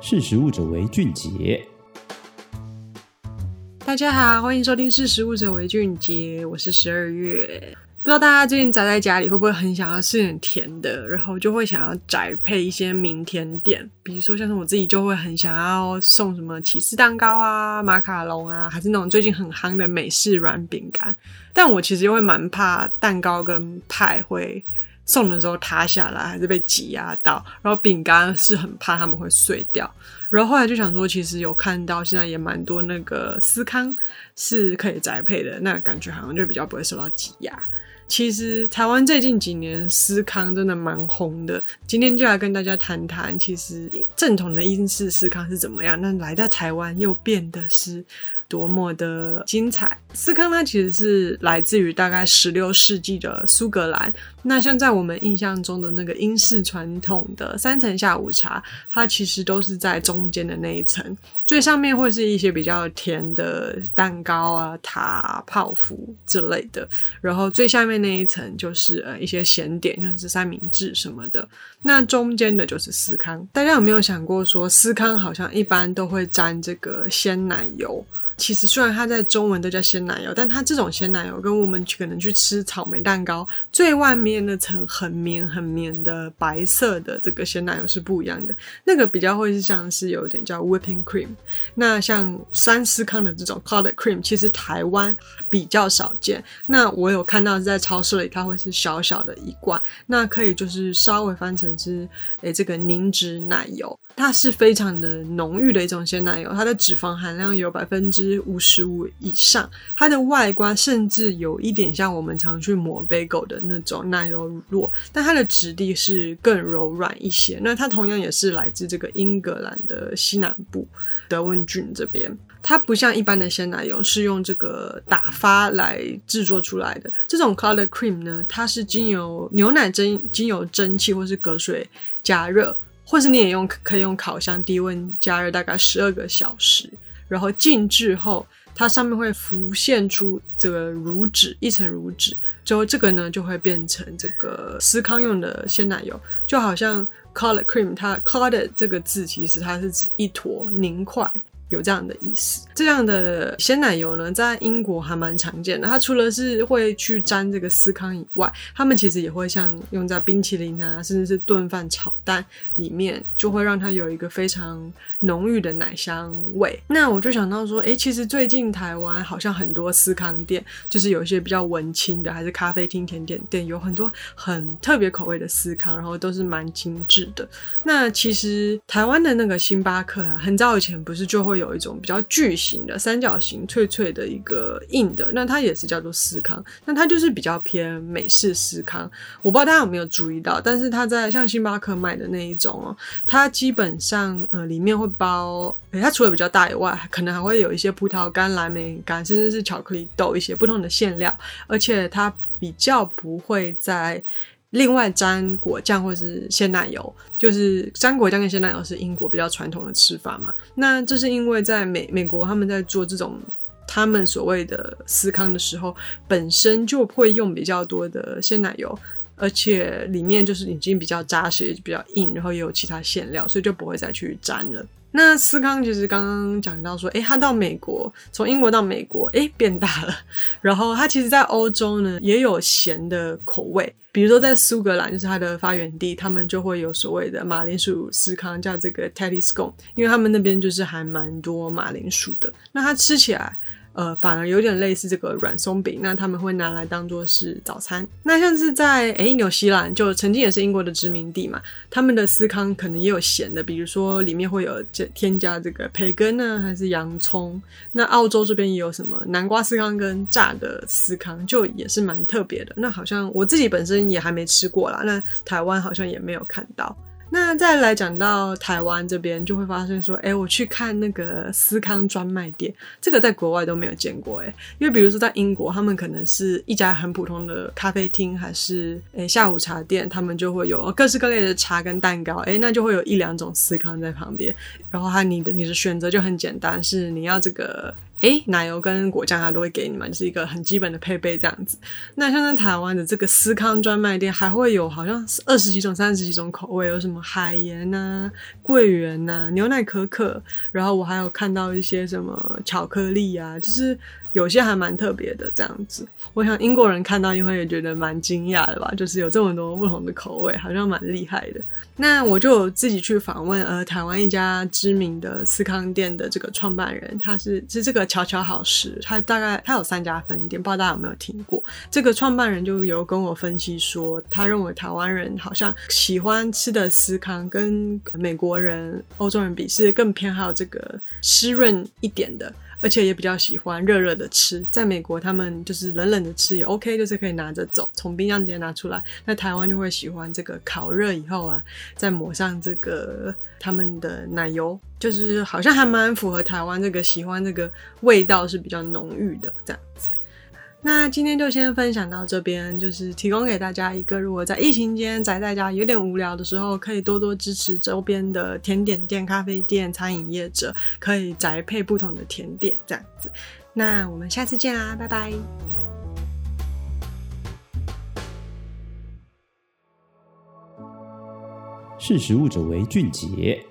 识食物者为俊杰。大家好，欢迎收听《识食物者为俊杰》，我是十二月。不知道大家最近宅在家里会不会很想要吃点甜的，然后就会想要宅配一些名甜点，比如说像是我自己就会很想要送什么起司蛋糕啊、马卡龙啊，还是那种最近很夯的美式软饼干。但我其实又会蛮怕蛋糕跟派会送的时候塌下来，还是被挤压到，然后饼干是很怕他们会碎掉。然后后来就想说，其实有看到现在也蛮多那个司康是可以宅配的，那感觉好像就比较不会受到挤压。其实台湾最近几年司康真的蛮红的，今天就来跟大家谈谈，其实正统的英式司康是怎么样，那来到台湾又变得是多么的精彩！司康它其实是来自于大概十六世纪的苏格兰。那像在我们印象中的那个英式传统的三层下午茶，它其实都是在中间的那一层，最上面会是一些比较甜的蛋糕啊、塔、泡芙之类的，然后最下面那一层就是呃一些咸点，像是三明治什么的。那中间的就是司康。大家有没有想过说，司康好像一般都会沾这个鲜奶油？其实虽然它在中文都叫鲜奶油，但它这种鲜奶油跟我们可能去吃草莓蛋糕最外面那层很绵很绵的白色的这个鲜奶油是不一样的。那个比较会是像是有点叫 whipping cream。那像三思康的这种 clotted cream，其实台湾比较少见。那我有看到在超市里，它会是小小的一罐，那可以就是稍微翻成是诶这个凝脂奶油。它是非常的浓郁的一种鲜奶油，它的脂肪含量有百分之五十五以上，它的外观甚至有一点像我们常去抹 bagel 的那种奶油乳酪，但它的质地是更柔软一些。那它同样也是来自这个英格兰的西南部德文郡这边，它不像一般的鲜奶油是用这个打发来制作出来的，这种 clotted cream 呢，它是经由牛奶蒸、经由蒸汽或是隔水加热。或是你也用可以用烤箱低温加热大概十二个小时，然后静置后，它上面会浮现出这个乳脂，一层乳脂，之后这个呢就会变成这个司康用的鲜奶油，就好像 c o l o r cream，它 c o l o r 这个字其实它是指一坨凝块。有这样的意思，这样的鲜奶油呢，在英国还蛮常见的。它除了是会去沾这个司康以外，他们其实也会像用在冰淇淋啊，甚至是炖饭、炒蛋里面，就会让它有一个非常浓郁的奶香味。那我就想到说，诶，其实最近台湾好像很多司康店，就是有一些比较文青的，还是咖啡厅、甜点店，有很多很特别口味的司康，然后都是蛮精致的。那其实台湾的那个星巴克啊，很早以前不是就会。有一种比较巨型的三角形脆脆的一个硬的，那它也是叫做司康，那它就是比较偏美式司康。我不知道大家有没有注意到，但是它在像星巴克卖的那一种哦，它基本上呃里面会包，它除了比较大以外，可能还会有一些葡萄干、蓝莓干，甚至是巧克力豆一些不同的馅料，而且它比较不会在。另外沾果酱或是鲜奶油，就是沾果酱跟鲜奶油是英国比较传统的吃法嘛。那这是因为在美美国他们在做这种他们所谓的司康的时候，本身就会用比较多的鲜奶油，而且里面就是已经比较扎实，也比较硬，然后也有其他馅料，所以就不会再去沾了。那司康其实刚刚讲到说，诶，他到美国，从英国到美国，诶，变大了。然后他其实在欧洲呢也有咸的口味。比如说，在苏格兰就是它的发源地，他们就会有所谓的马铃薯司康，叫这个 Teddy Scone，因为他们那边就是还蛮多马铃薯的。那它吃起来。呃，反而有点类似这个软松饼，那他们会拿来当做是早餐。那像是在诶纽西兰，就曾经也是英国的殖民地嘛，他们的司康可能也有咸的，比如说里面会有添加这个培根呢，还是洋葱。那澳洲这边也有什么南瓜司康跟炸的司康，就也是蛮特别的。那好像我自己本身也还没吃过啦，那台湾好像也没有看到。那再来讲到台湾这边，就会发现说，哎，我去看那个司康专卖店，这个在国外都没有见过，哎，因为比如说在英国，他们可能是一家很普通的咖啡厅，还是诶下午茶店，他们就会有各式各类的茶跟蛋糕，哎，那就会有一两种司康在旁边，然后它你的你的选择就很简单，是你要这个诶，奶油跟果酱它都会给你们，就是一个很基本的配备这样子。那像在台湾的这个思康专卖店，还会有好像二十几种、三十几种口味，有什么海盐呐、桂圆呐、牛奶可可，然后我还有看到一些什么巧克力啊，就是。有些还蛮特别的这样子，我想英国人看到应该也觉得蛮惊讶的吧，就是有这么多不同的口味，好像蛮厉害的。那我就自己去访问呃台湾一家知名的司康店的这个创办人，他是是这个巧巧好食，他大概他有三家分店，不知道大家有没有听过？这个创办人就有跟我分析说，他认为台湾人好像喜欢吃的司康跟美国人、欧洲人比是更偏好这个湿润一点的。而且也比较喜欢热热的吃，在美国他们就是冷冷的吃也 OK，就是可以拿着走，从冰箱直接拿出来。那台湾就会喜欢这个烤热以后啊，再抹上这个他们的奶油，就是好像还蛮符合台湾这个喜欢这个味道是比较浓郁的这样子。那今天就先分享到这边，就是提供给大家一个，如果在疫情间宅在家有点无聊的时候，可以多多支持周边的甜点店、咖啡店、餐饮业者，可以宅配不同的甜点这样子。那我们下次见啦，拜拜。识食物者为俊杰。